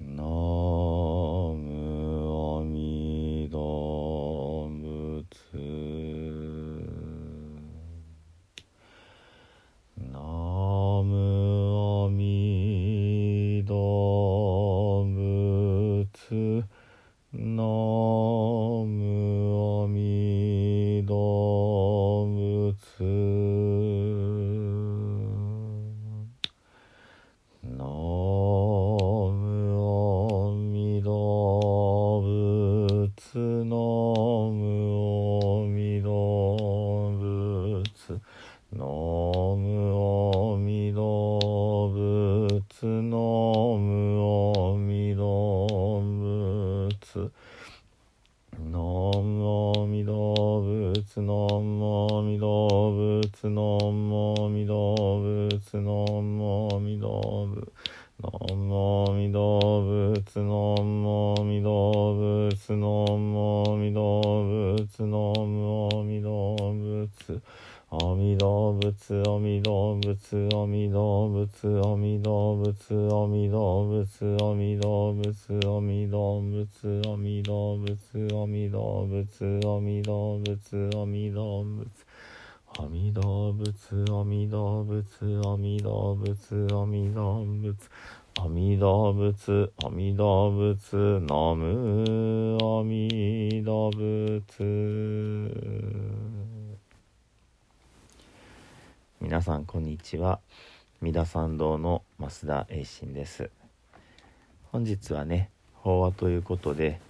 なのんもみ動物のんもみ動物のんもみ動物のんもみ動物おみ動物。おみ動物おみ動物おみ動物おみ動物おみ動物おみ動物おみ動物おみ動物おみ動物おみ動物。阿弥陀仏阿弥陀仏阿弥陀仏阿弥陀仏阿弥陀仏阿弥陀仏ナム阿弥陀仏皆さんこんにちは。三田参道の増田栄信です。本日はね法話ということで、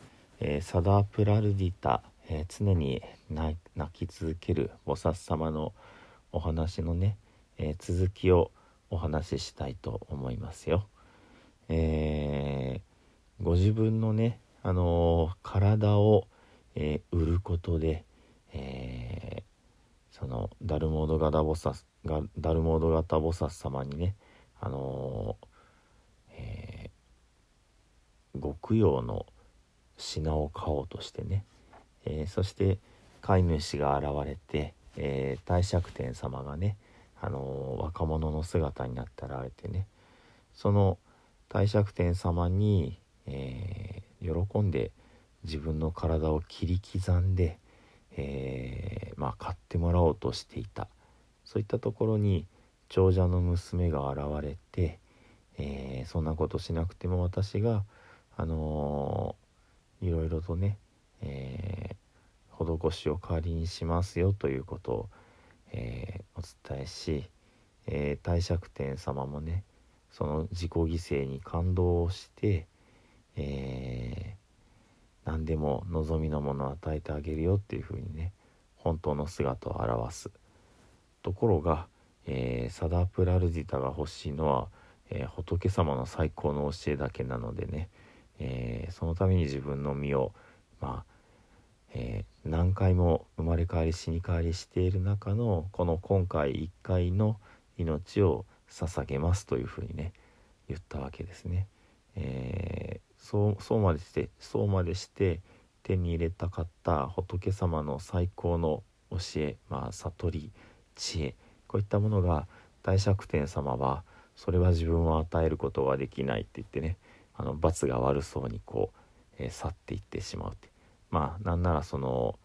えーサダープラルディタ、えー常に泣き続ける菩薩様のお話のね、えー続きをお話ししたいと思いますよ。えーご自分のね、あの体を、え売ることで、えそのダルモードガダボサスがダルモードガタボサス様にね、あのえーご供養の品を買おうとしてね、えーそして飼い主が現れて、えー大釈天様がね、あのー若者の姿になって現れてねその大釈天様に、えー喜んで自分の体を切り刻んで、えまあ、買ってもらおうとしていた。そういったところに長者の娘が現れて、えそんなことしなくても私が、あのーいろいろとね、えー施しを代わりにしますよということを、えーお伝えし、えー大釈天様もねその自己犠牲に感動をして、えー何でも望みのものを与えてあげるよっていうふうにね本当の姿を表す。ところが、えーサダプラルディタが欲しいのは、えー仏様の最高の教えだけなのでね、えーそのために自分の身をまあ、えー何回も生まれ変わり死に変わりしている中のこの今回1回の命を捧げますというふうにね言ったわけですね。えーそうそうまでしてそうまでして手に入れたかった仏様の最高の教え、まあ、悟り知恵こういったものが大釈天様はそれは自分は与えることはできないって言ってねあの罰が悪そうにこう、え去っていってしまうってまあなんならその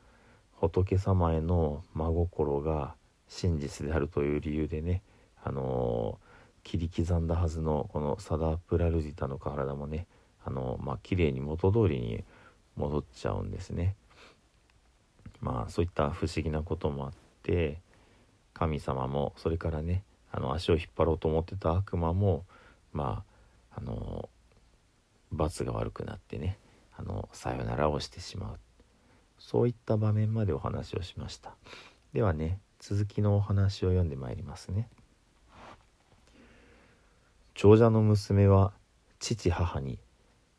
仏様への真心が真実であるという理由でねあのー切り刻んだはずのこのサダプラルディタの体もねあのまあ綺麗に元通りに戻っちゃうんですね。まあそういった不思議なこともあって神様もそれからねあの足を引っ張ろうと思ってた悪魔もまああの罰が悪くなってねあのさよならをしてしまう。そういった場面までお話をしました。ではね続きのお話を読んでまいりますね。長者の娘は父母に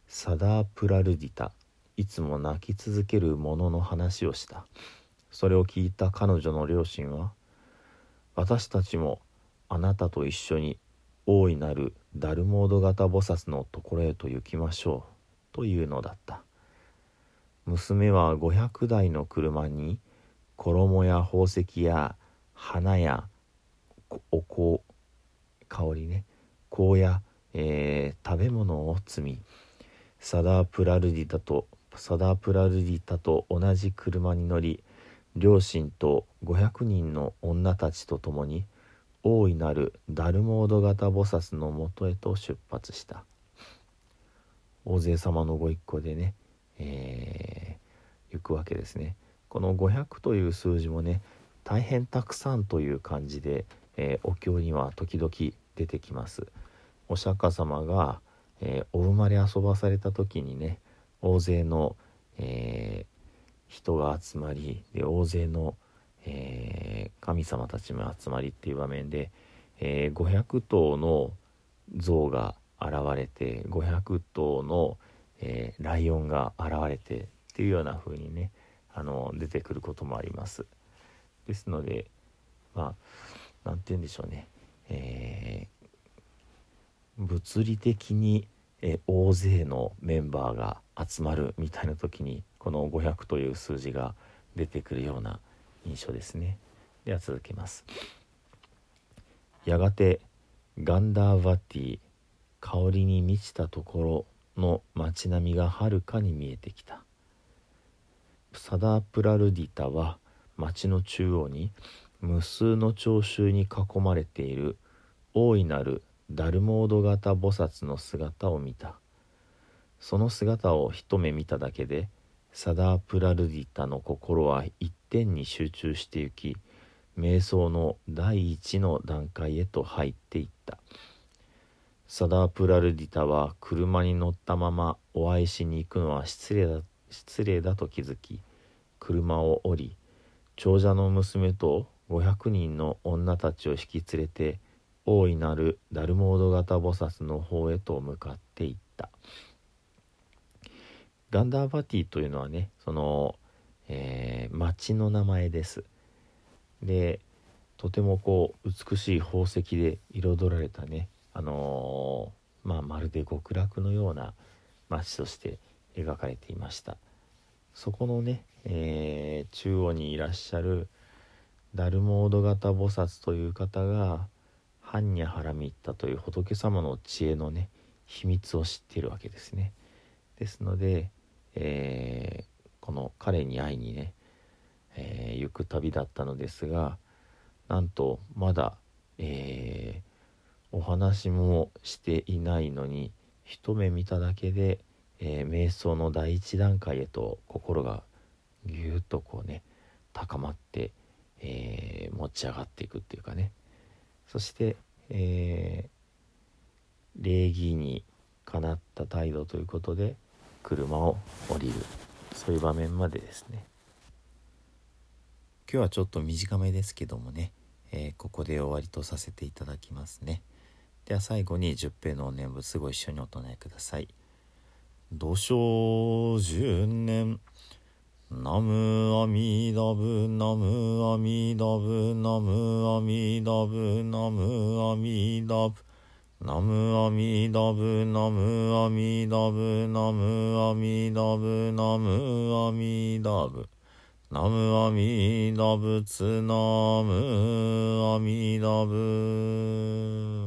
サダープラルディタいつも泣き続ける者の話をした。それを聞いた彼女の両親は私たちもあなたと一緒に大いなるダルモード型菩薩のところへと行きましょう。というのだった。娘は500台の車に衣や宝石や花やお香香りね香や、えー、食べ物を積みサダープラルディタとサダープラルディタと同じ車に乗り両親と500人の女たちと共に大いなるダルモード型菩薩のもとへと出発した。大勢様のご一行でね、えー、行くわけですね。この500という数字もね大変たくさんという感じで、えー、お経には時々出てきます。お釈迦様が、えー、お生まれ遊ばされた時にね大勢の、え人が集まりで大勢の、え神様たちも集まりっていう場面で、え500頭の像が現れて500頭の、えライオンが現れてっていうような風にねあの出てくることもあります。ですのでまあ何て言うんでしょうね、えー、物理的に、え大勢のメンバーが集まるみたいな時にこの500という数字が出てくるような印象ですね。では続けます。やがてガンダーバティ香りに満ちたところの街並みがはるかに見えてきた。サダープラルディタは町の中央に無数の聴衆に囲まれている大いなるダルモード型菩薩の姿を見た。その姿を一目見ただけでサダープラルディタの心は一点に集中してゆき瞑想の第一の段階へと入っていった。サダープラルディタは車に乗ったままお会いしに行くのは失礼だ失礼だと気づき車を降り長者の娘と500人の女たちを引き連れて大いなるダルモード型菩薩の方へと向かっていった。ガンダーバティというのはねその、えー、町の名前です。でとてもこう美しい宝石で彩られたねあのー、まあ、まるで極楽のような街として描かれていました。そこのね、えー、中央にいらっしゃるダルモード型菩薩という方が般若ハラミッタという仏様の知恵のね秘密を知っているわけですね。ですので、えー、この彼に会いにね、えー、行く旅だったのですがなんとまだ、えー、お話もしていないのに一目見ただけで、えー、瞑想の第一段階へと心がぎゅっとこうね高まって、えー、持ち上がっていくっていうかね。そして、えー、礼儀にかなった態度ということで車を降りる。そういう場面までですね。今日はちょっと短めですけどもね、えー、ここで終わりとさせていただきますね。では最後に十平の念仏ご一緒にお唱えください。土生十年ナムアミダブナムアミダブナムアミダブナムアミダブナムアミダブナムアミダブナムアミダブナムアミダブナムアミダブツナムアミダブ